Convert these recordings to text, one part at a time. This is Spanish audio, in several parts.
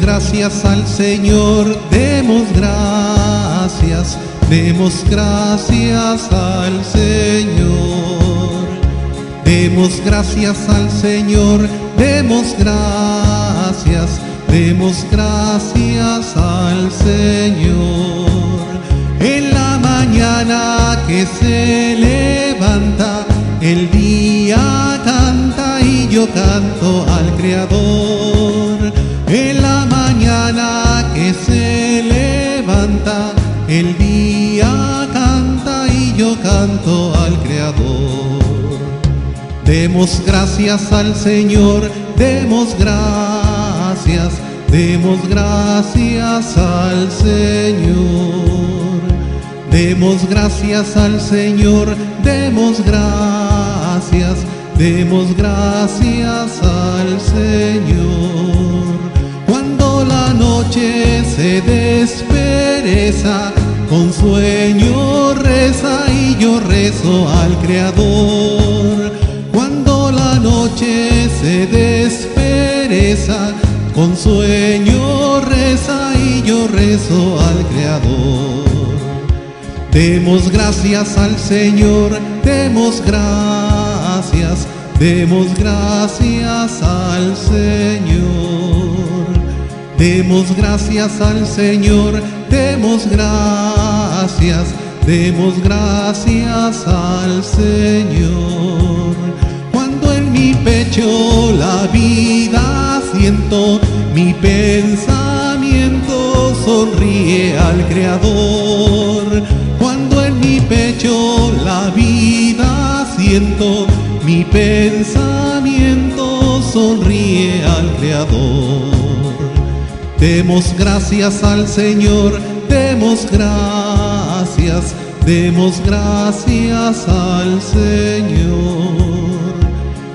Gracias al Señor, demos gracias, demos gracias al Señor. Demos gracias al Señor, demos gracias, demos gracias al Señor. En la mañana que se levanta, el día canta y yo canto al Creador. En la mañana que se levanta, el día canta y yo canto al Creador. Demos gracias al Señor, demos gracias, demos gracias al Señor. Demos gracias al Señor, demos gracias, demos gracias al Señor. Noche se despereza, con sueño reza y yo rezo al Creador. Cuando la noche se despereza, con sueño reza y yo rezo al Creador. Demos gracias al Señor, demos gracias, demos gracias al Señor. Demos gracias al Señor, demos gracias, demos gracias al Señor. Cuando en mi pecho la vida siento, mi pensamiento sonríe al Creador. Cuando en mi pecho la vida siento, mi pensamiento sonríe al Creador. Demos gracias al Señor, demos gracias, demos gracias al Señor.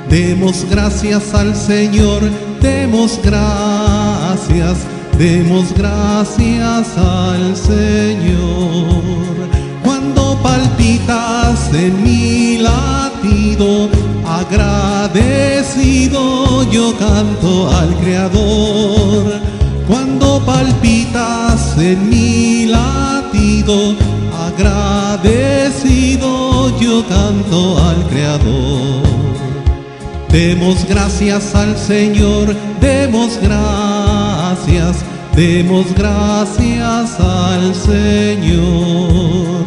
Demos gracias al Señor, demos gracias, demos gracias al Señor. Cuando palpitas en mi latido, agradecido yo canto al Creador. Cuando palpitas en mi latido, agradecido yo canto al Creador. Demos gracias al Señor, demos gracias, demos gracias al Señor.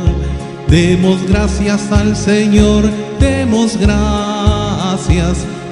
Demos gracias al Señor, demos gracias,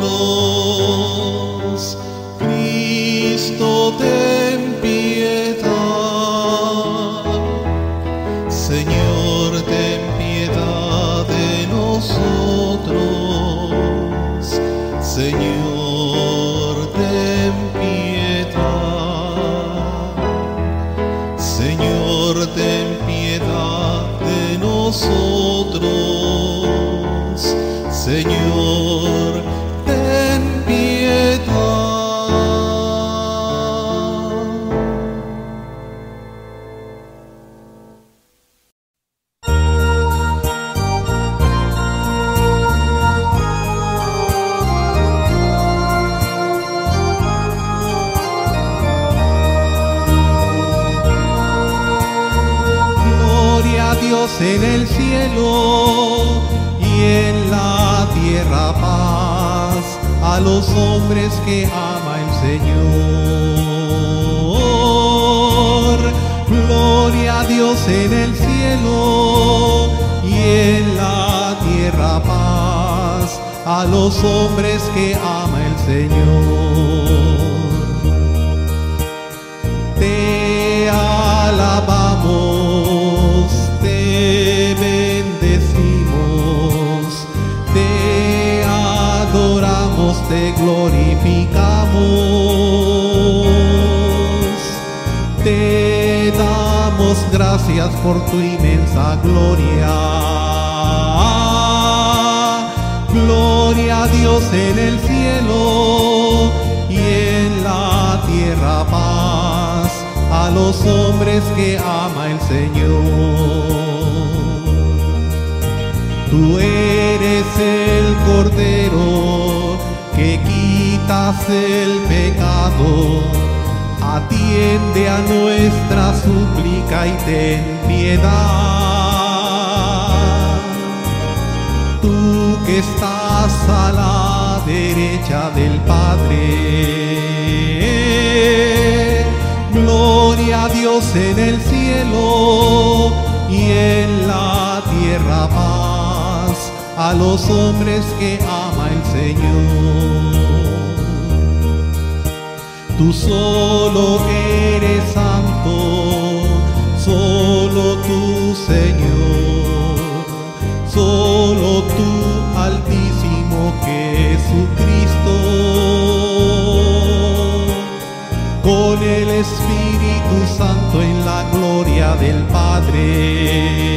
Nosotros. Cristo, ten piedad. Señor, ten piedad de nosotros. Señor, ten piedad. Señor, ten piedad de nosotros. Señor, Tú eres el Cordero que quitas el pecado. Atiende a nuestra súplica y ten piedad. Tú que estás a la derecha del Padre. Gloria a Dios en el cielo y en la tierra paz a los hombres que ama el Señor. Tú solo eres santo, solo tú Señor, solo tú altísimo Jesucristo con el Espíritu Santo en la gloria del Padre.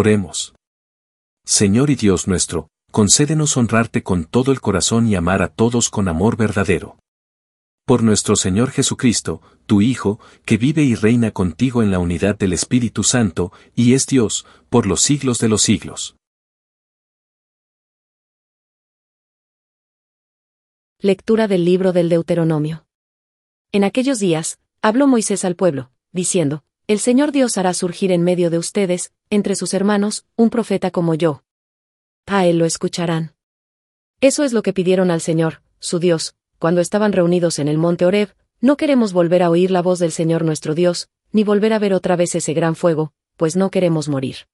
Oremos. Señor y Dios nuestro, concédenos honrarte con todo el corazón y amar a todos con amor verdadero. Por nuestro Señor Jesucristo, tu Hijo, que vive y reina contigo en la unidad del Espíritu Santo, y es Dios, por los siglos de los siglos. Lectura del libro del Deuteronomio. En aquellos días, habló Moisés al pueblo, diciendo, El Señor Dios hará surgir en medio de ustedes, entre sus hermanos, un profeta como yo. A él lo escucharán. Eso es lo que pidieron al Señor, su Dios, cuando estaban reunidos en el monte Horeb, no queremos volver a oír la voz del Señor nuestro Dios, ni volver a ver otra vez ese gran fuego, pues no queremos morir.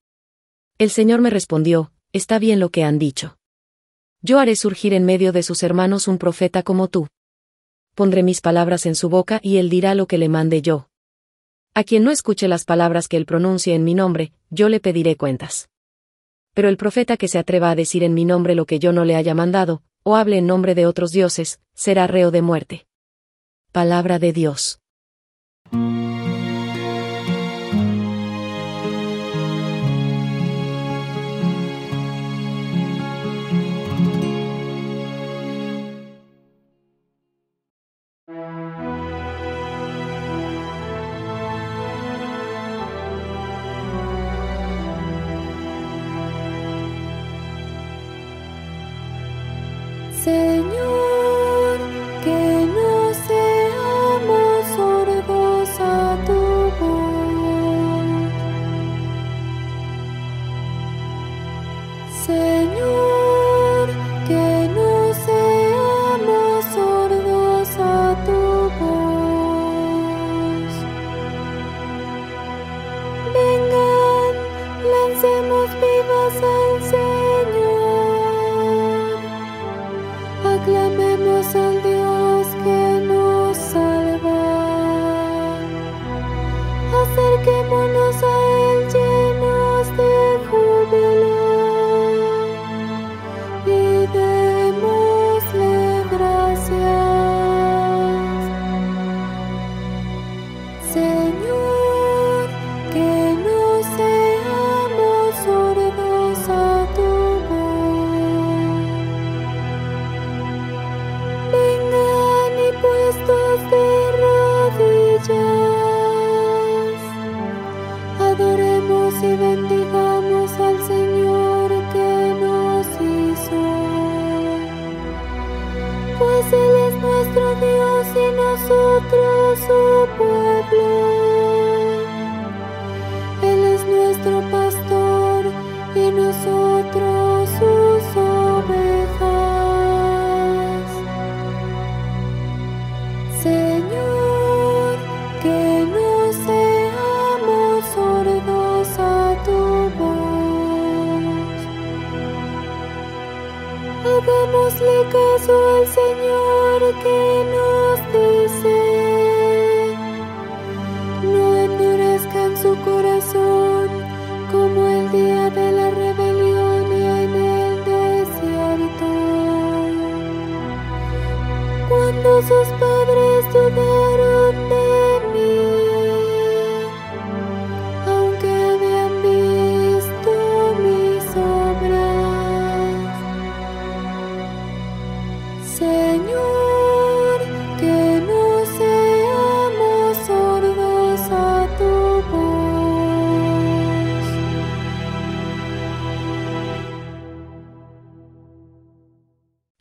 El Señor me respondió, Está bien lo que han dicho. Yo haré surgir en medio de sus hermanos un profeta como tú. Pondré mis palabras en su boca y él dirá lo que le mande yo. A quien no escuche las palabras que él pronuncie en mi nombre, yo le pediré cuentas. Pero el profeta que se atreva a decir en mi nombre lo que yo no le haya mandado, o hable en nombre de otros dioses, será reo de muerte. Palabra de Dios. Y bendigamos al Señor que nos hizo. Pues Él es nuestro Dios y nosotros su pueblo.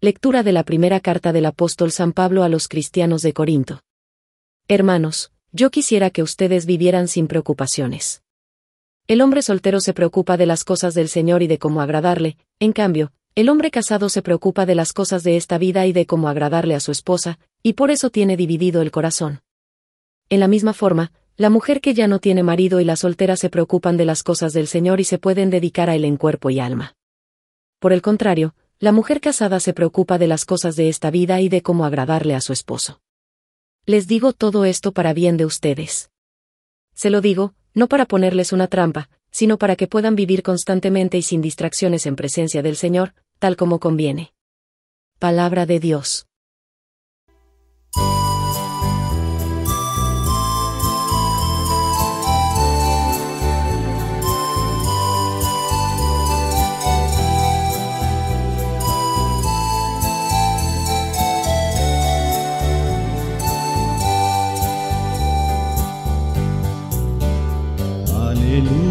Lectura de la primera carta del apóstol San Pablo a los cristianos de Corinto. Hermanos, yo quisiera que ustedes vivieran sin preocupaciones. El hombre soltero se preocupa de las cosas del Señor y de cómo agradarle, en cambio, el hombre casado se preocupa de las cosas de esta vida y de cómo agradarle a su esposa, y por eso tiene dividido el corazón. En la misma forma, la mujer que ya no tiene marido y la soltera se preocupan de las cosas del Señor y se pueden dedicar a él en cuerpo y alma. Por el contrario, la mujer casada se preocupa de las cosas de esta vida y de cómo agradarle a su esposo. Les digo todo esto para bien de ustedes. Se lo digo, no para ponerles una trampa, sino para que puedan vivir constantemente y sin distracciones en presencia del Señor, tal como conviene. Palabra de Dios. Alléluia.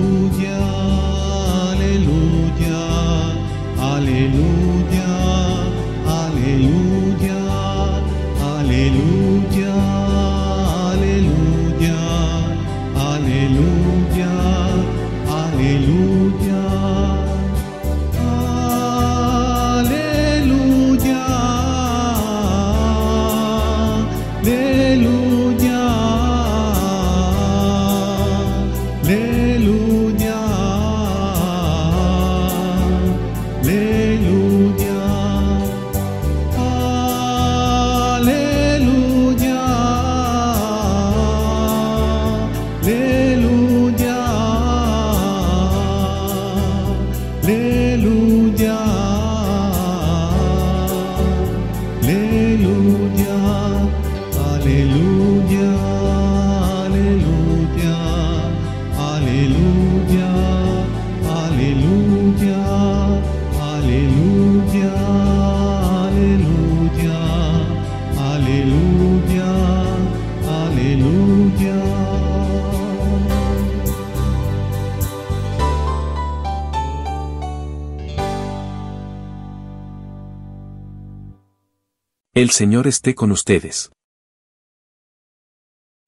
El Señor esté con ustedes.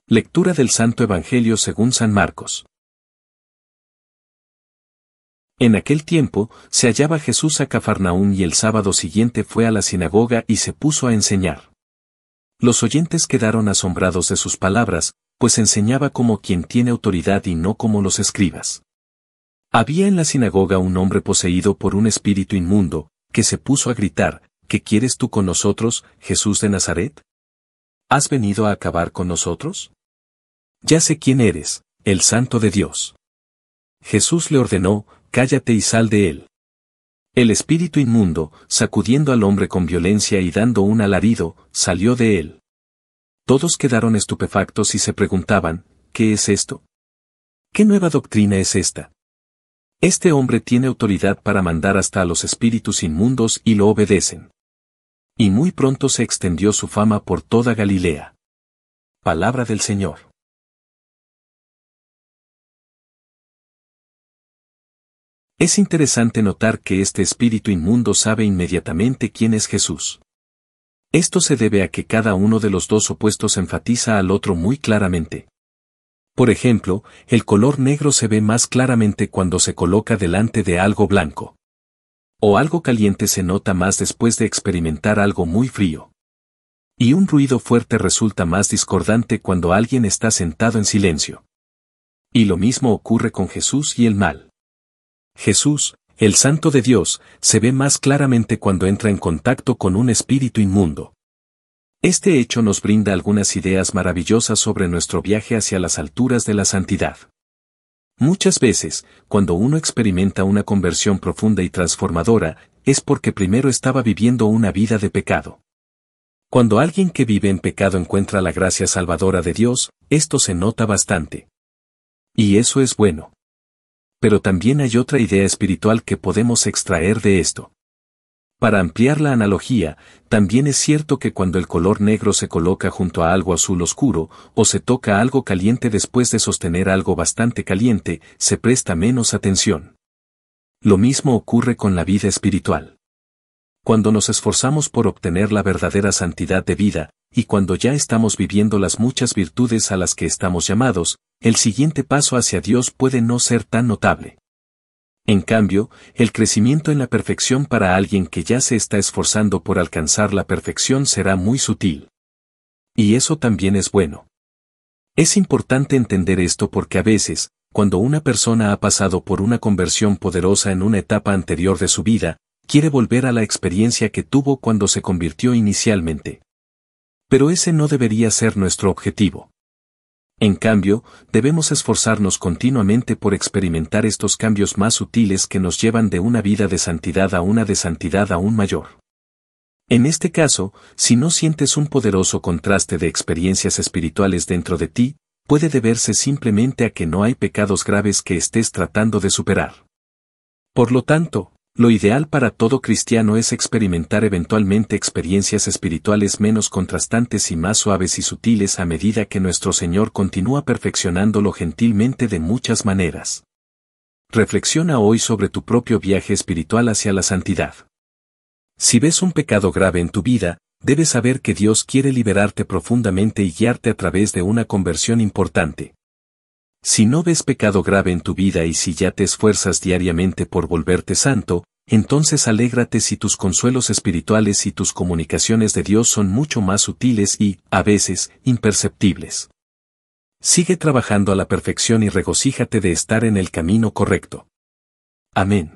Lectura del Santo Evangelio según San Marcos. En aquel tiempo, se hallaba Jesús a Cafarnaún y el sábado siguiente fue a la sinagoga y se puso a enseñar. Los oyentes quedaron asombrados de sus palabras, pues enseñaba como quien tiene autoridad y no como los escribas. Había en la sinagoga un hombre poseído por un espíritu inmundo, que se puso a gritar, ¿Qué quieres tú con nosotros, Jesús de Nazaret? ¿Has venido a acabar con nosotros? Ya sé quién eres, el santo de Dios. Jesús le ordenó, cállate y sal de él. El espíritu inmundo, sacudiendo al hombre con violencia y dando un alarido, salió de él. Todos quedaron estupefactos y se preguntaban, ¿qué es esto? ¿Qué nueva doctrina es esta? Este hombre tiene autoridad para mandar hasta a los espíritus inmundos y lo obedecen. Y muy pronto se extendió su fama por toda Galilea. Palabra del Señor. Es interesante notar que este espíritu inmundo sabe inmediatamente quién es Jesús. Esto se debe a que cada uno de los dos opuestos enfatiza al otro muy claramente. Por ejemplo, el color negro se ve más claramente cuando se coloca delante de algo blanco. O algo caliente se nota más después de experimentar algo muy frío. Y un ruido fuerte resulta más discordante cuando alguien está sentado en silencio. Y lo mismo ocurre con Jesús y el mal. Jesús, el Santo de Dios, se ve más claramente cuando entra en contacto con un espíritu inmundo. Este hecho nos brinda algunas ideas maravillosas sobre nuestro viaje hacia las alturas de la santidad. Muchas veces, cuando uno experimenta una conversión profunda y transformadora, es porque primero estaba viviendo una vida de pecado. Cuando alguien que vive en pecado encuentra la gracia salvadora de Dios, esto se nota bastante. Y eso es bueno. Pero también hay otra idea espiritual que podemos extraer de esto. Para ampliar la analogía, también es cierto que cuando el color negro se coloca junto a algo azul oscuro, o se toca algo caliente después de sostener algo bastante caliente, se presta menos atención. Lo mismo ocurre con la vida espiritual. Cuando nos esforzamos por obtener la verdadera santidad de vida, y cuando ya estamos viviendo las muchas virtudes a las que estamos llamados, el siguiente paso hacia Dios puede no ser tan notable. En cambio, el crecimiento en la perfección para alguien que ya se está esforzando por alcanzar la perfección será muy sutil. Y eso también es bueno. Es importante entender esto porque a veces, cuando una persona ha pasado por una conversión poderosa en una etapa anterior de su vida, quiere volver a la experiencia que tuvo cuando se convirtió inicialmente. Pero ese no debería ser nuestro objetivo. En cambio, debemos esforzarnos continuamente por experimentar estos cambios más sutiles que nos llevan de una vida de santidad a una de santidad aún mayor. En este caso, si no sientes un poderoso contraste de experiencias espirituales dentro de ti, puede deberse simplemente a que no hay pecados graves que estés tratando de superar. Por lo tanto, lo ideal para todo cristiano es experimentar eventualmente experiencias espirituales menos contrastantes y más suaves y sutiles a medida que nuestro Señor continúa perfeccionándolo gentilmente de muchas maneras. Reflexiona hoy sobre tu propio viaje espiritual hacia la santidad. Si ves un pecado grave en tu vida, debes saber que Dios quiere liberarte profundamente y guiarte a través de una conversión importante. Si no ves pecado grave en tu vida y si ya te esfuerzas diariamente por volverte santo, entonces alégrate si tus consuelos espirituales y tus comunicaciones de Dios son mucho más sutiles y, a veces, imperceptibles. Sigue trabajando a la perfección y regocíjate de estar en el camino correcto. Amén.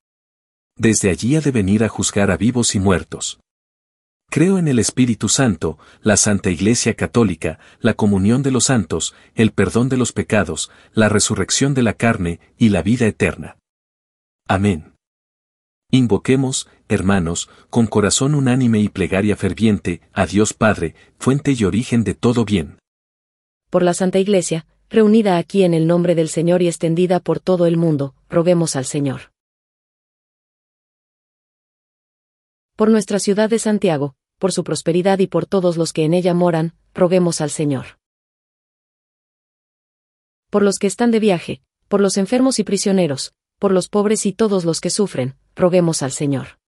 Desde allí ha de venir a juzgar a vivos y muertos. Creo en el Espíritu Santo, la Santa Iglesia Católica, la comunión de los santos, el perdón de los pecados, la resurrección de la carne y la vida eterna. Amén. Invoquemos, hermanos, con corazón unánime y plegaria ferviente, a Dios Padre, fuente y origen de todo bien. Por la Santa Iglesia, reunida aquí en el nombre del Señor y extendida por todo el mundo, roguemos al Señor. Por nuestra ciudad de Santiago, por su prosperidad y por todos los que en ella moran, roguemos al Señor. Por los que están de viaje, por los enfermos y prisioneros, por los pobres y todos los que sufren, roguemos al Señor.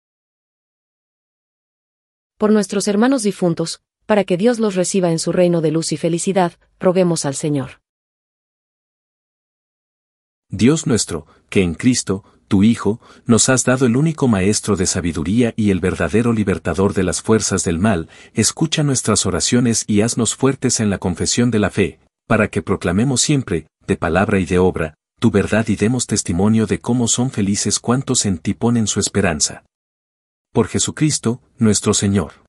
Por nuestros hermanos difuntos, para que Dios los reciba en su reino de luz y felicidad, roguemos al Señor. Dios nuestro, que en Cristo, tu Hijo, nos has dado el único Maestro de sabiduría y el verdadero libertador de las fuerzas del mal, escucha nuestras oraciones y haznos fuertes en la confesión de la fe, para que proclamemos siempre, de palabra y de obra, tu verdad y demos testimonio de cómo son felices cuantos en ti ponen su esperanza. Por Jesucristo, nuestro Señor.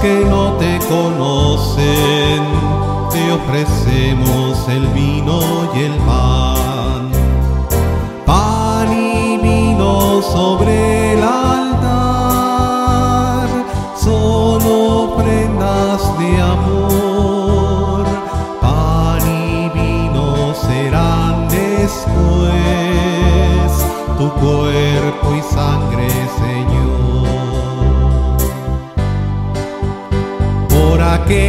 Que no te conocen, te ofrecemos el vino y el pan.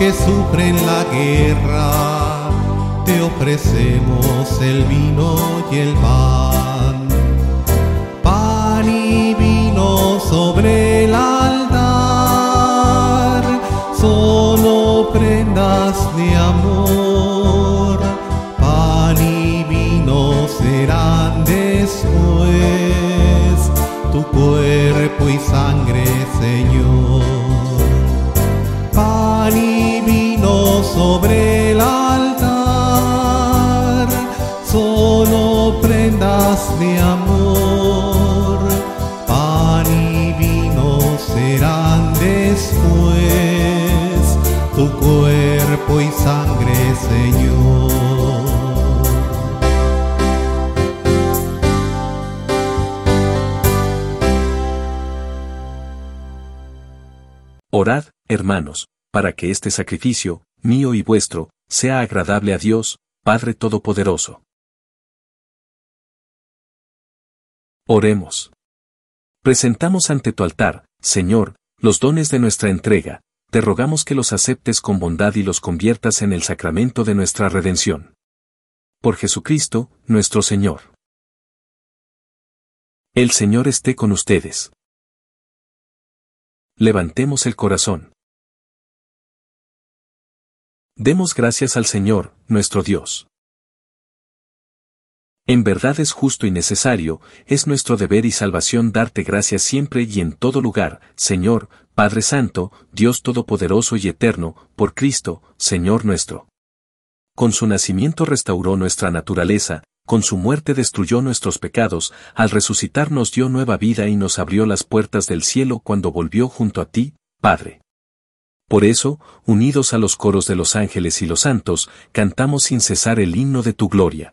que sufren la guerra te ofrecemos el vino y el pan. Pan y vino sobre el altar son ofrendas de amor. Pan y vino serán después tu cuerpo y sangre, Señor. De amor, pan y vino serán después tu cuerpo y sangre, Señor. Orad, hermanos, para que este sacrificio, mío y vuestro, sea agradable a Dios, Padre Todopoderoso. Oremos. Presentamos ante tu altar, Señor, los dones de nuestra entrega, te rogamos que los aceptes con bondad y los conviertas en el sacramento de nuestra redención. Por Jesucristo, nuestro Señor. El Señor esté con ustedes. Levantemos el corazón. Demos gracias al Señor, nuestro Dios. En verdad es justo y necesario, es nuestro deber y salvación darte gracias siempre y en todo lugar, Señor, Padre Santo, Dios Todopoderoso y Eterno, por Cristo, Señor nuestro. Con su nacimiento restauró nuestra naturaleza, con su muerte destruyó nuestros pecados, al resucitar nos dio nueva vida y nos abrió las puertas del cielo cuando volvió junto a ti, Padre. Por eso, unidos a los coros de los ángeles y los santos, cantamos sin cesar el himno de tu gloria.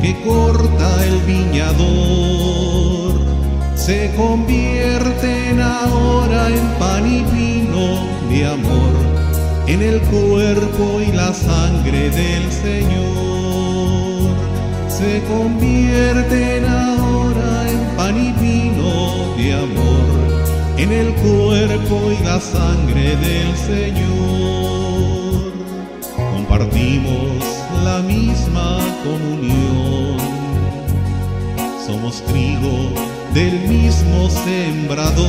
que corta el viñador, se convierten ahora en pan y vino de amor, en el cuerpo y la sangre del Señor, se convierten ahora en pan y vino de amor en el cuerpo y la sangre del Señor. Compartimos la misma comunión. Somos trigo del mismo sembrador.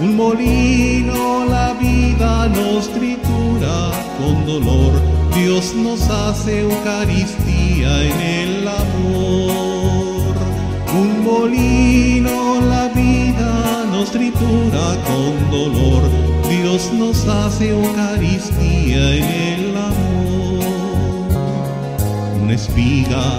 Un molino la vida nos tritura con dolor. Dios nos hace Eucaristía en el amor. Un molino la vida nos tritura con dolor, Dios nos hace Eucaristía en el amor. Una espiga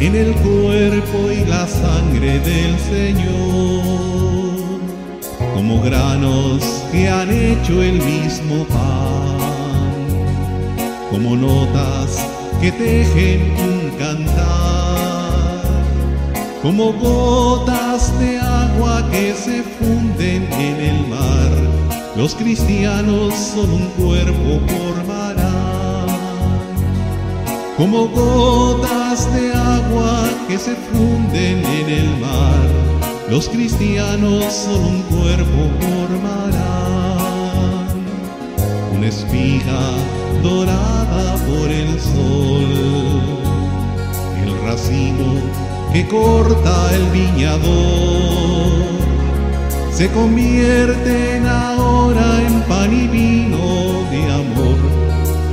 en el cuerpo y la sangre del Señor. Como granos que han hecho el mismo pan, como notas que tejen un cantar como gotas de agua que se funden en el mar. Los cristianos son un cuerpo formarán. Como gotas de agua que se funden en el mar. Los cristianos son un cuerpo formarán. Una espiga dorada por el sol. El racimo que corta el viñador, se convierten ahora en pan y vino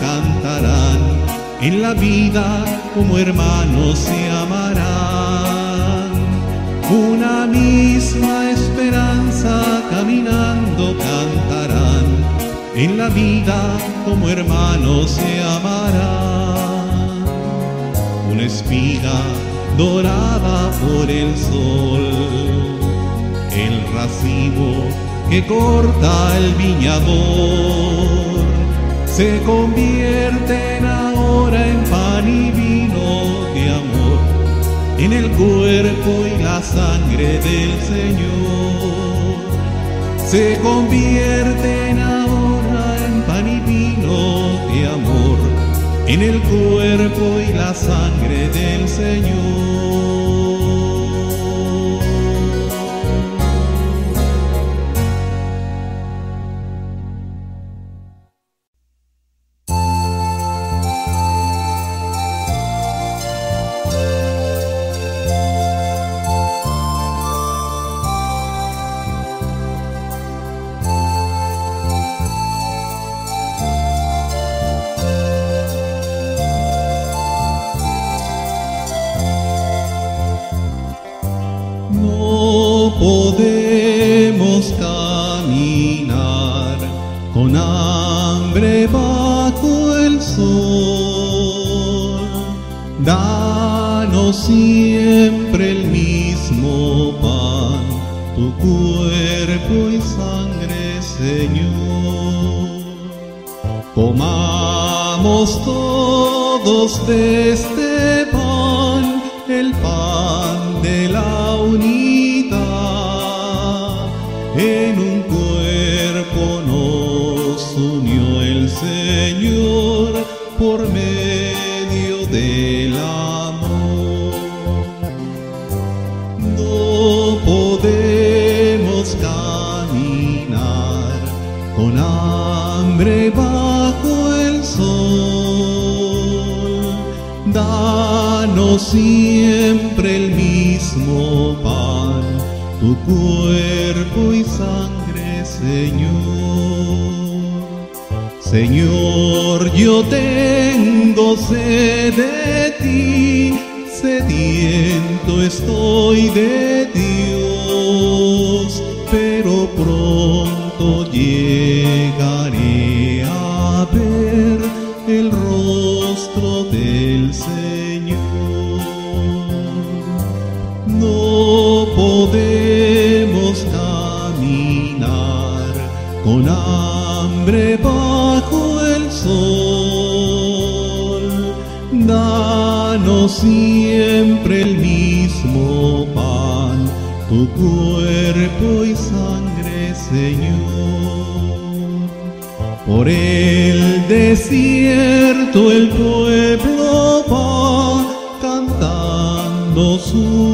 cantarán, en la vida como hermanos se amarán. Una misma esperanza caminando cantarán, en la vida como hermanos se amarán. Una espiga dorada por el sol, el racimo que corta el viñador, se convierten ahora en pan y vino en el cuerpo y la sangre del Señor. Se convierten ahora en pan y vino de amor, en el cuerpo y la sangre del siempre el mismo pan, tu cuerpo y sangre, Señor. Señor, yo tengo sed de ti, sediento estoy de ti. bajo el sol. Danos siempre el mismo pan, tu cuerpo y sangre, Señor. Por el desierto el pueblo va cantando su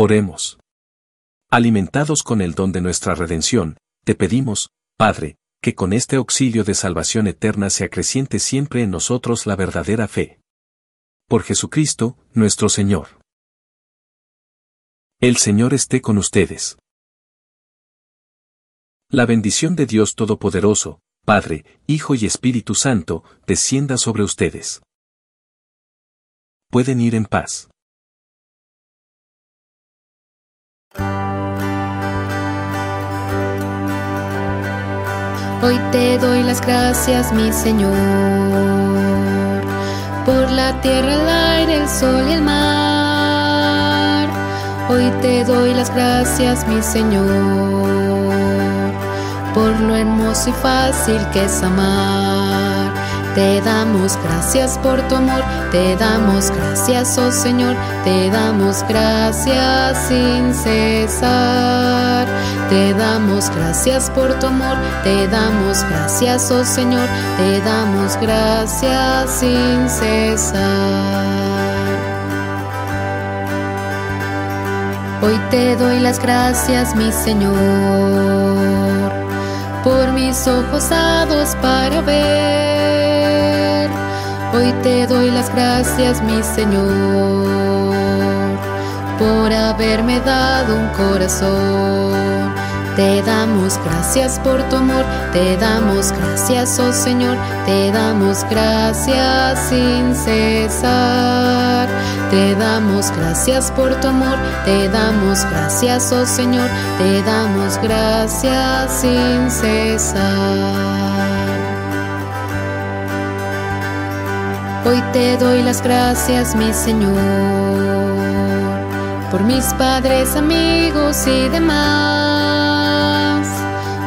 Oremos. Alimentados con el don de nuestra redención, te pedimos, Padre, que con este auxilio de salvación eterna se acreciente siempre en nosotros la verdadera fe. Por Jesucristo, nuestro Señor. El Señor esté con ustedes. La bendición de Dios Todopoderoso, Padre, Hijo y Espíritu Santo, descienda sobre ustedes. Pueden ir en paz. Hoy te doy las gracias, mi Señor, por la tierra, el aire, el sol y el mar. Hoy te doy las gracias, mi Señor, por lo hermoso y fácil que es amar. Te damos gracias por tu amor, te damos gracias, oh Señor, te damos gracias sin cesar. Te damos gracias por tu amor, te damos gracias, oh Señor, te damos gracias sin cesar. Hoy te doy las gracias, mi Señor, por mis ojos dados para ver Hoy te doy las gracias, mi Señor, por haberme dado un corazón. Te damos gracias por tu amor, te damos gracias, oh Señor, te damos gracias sin cesar. Te damos gracias por tu amor, te damos gracias, oh Señor, te damos gracias sin cesar. Hoy te doy las gracias, mi Señor, por mis padres, amigos y demás.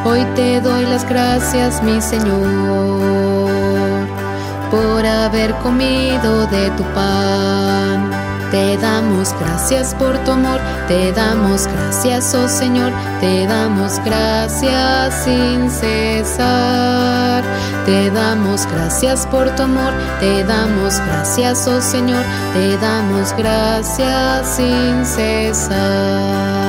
Hoy te doy las gracias, mi Señor, por haber comido de tu pan. Te damos gracias por tu amor, te damos gracias, oh Señor, te damos gracias sin cesar. Te damos gracias por tu amor, te damos gracias, oh Señor, te damos gracias sin cesar.